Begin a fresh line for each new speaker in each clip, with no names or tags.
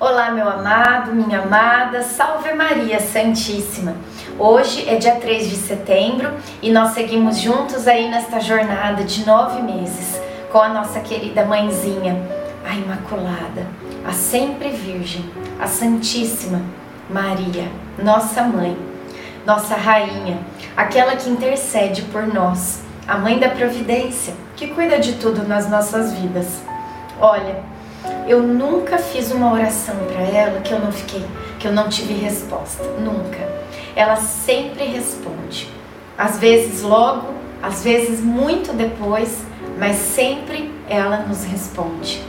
Olá, meu amado, minha amada, salve Maria Santíssima. Hoje é dia 3 de setembro e nós seguimos juntos aí nesta jornada de nove meses com a nossa querida mãezinha, a Imaculada, a sempre Virgem, a Santíssima Maria, nossa mãe, nossa rainha, aquela que intercede por nós, a mãe da providência, que cuida de tudo nas nossas vidas. Olha, eu nunca fiz uma oração para ela que eu não fiquei, que eu não tive resposta, nunca. Ela sempre responde. Às vezes logo, às vezes muito depois, mas sempre ela nos responde.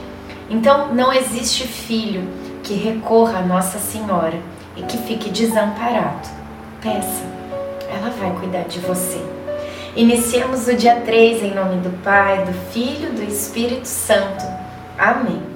Então não existe filho que recorra a Nossa Senhora e que fique desamparado. Peça, ela vai cuidar de você. Iniciamos o dia 3 em nome do Pai, do Filho, do Espírito Santo. Amém.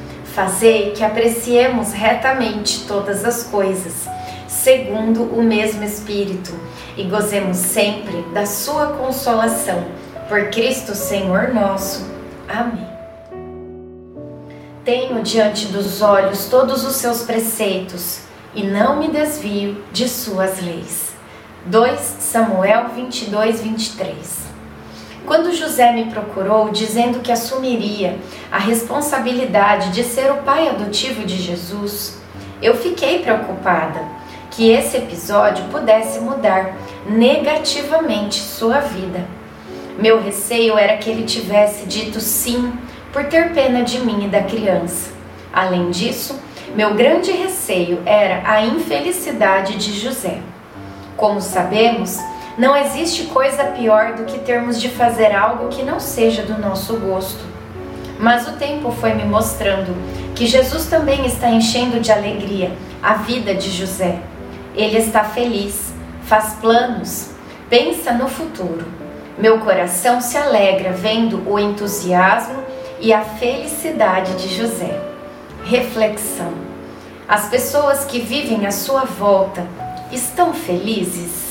Fazei que apreciemos retamente todas as coisas, segundo o mesmo Espírito, e gozemos sempre da Sua consolação. Por Cristo Senhor nosso. Amém. Tenho diante dos olhos todos os seus preceitos e não me desvio de suas leis. 2 Samuel 22, 23 quando José me procurou dizendo que assumiria a responsabilidade de ser o pai adotivo de Jesus, eu fiquei preocupada que esse episódio pudesse mudar negativamente sua vida. Meu receio era que ele tivesse dito sim por ter pena de mim e da criança. Além disso, meu grande receio era a infelicidade de José. Como sabemos, não existe coisa pior do que termos de fazer algo que não seja do nosso gosto. Mas o tempo foi me mostrando que Jesus também está enchendo de alegria a vida de José. Ele está feliz, faz planos, pensa no futuro. Meu coração se alegra vendo o entusiasmo e a felicidade de José. Reflexão: as pessoas que vivem à sua volta estão felizes?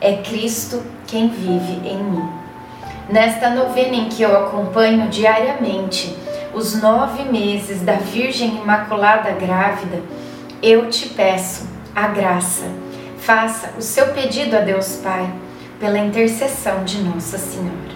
é Cristo quem vive em mim. Nesta novena em que eu acompanho diariamente os nove meses da Virgem Imaculada Grávida, eu te peço a graça. Faça o seu pedido a Deus Pai pela intercessão de Nossa Senhora.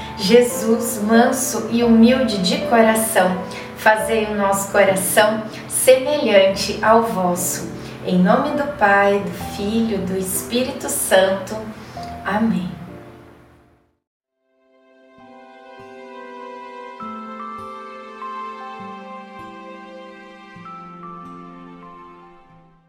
Jesus, manso e humilde de coração, fazei o nosso coração semelhante ao vosso. Em nome do Pai, do Filho, do Espírito Santo. Amém.